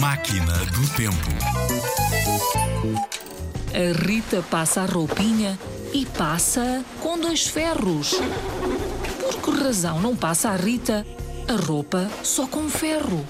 Máquina do Tempo. A Rita passa a roupinha e passa com dois ferros. Por que razão não passa a Rita a roupa só com ferro?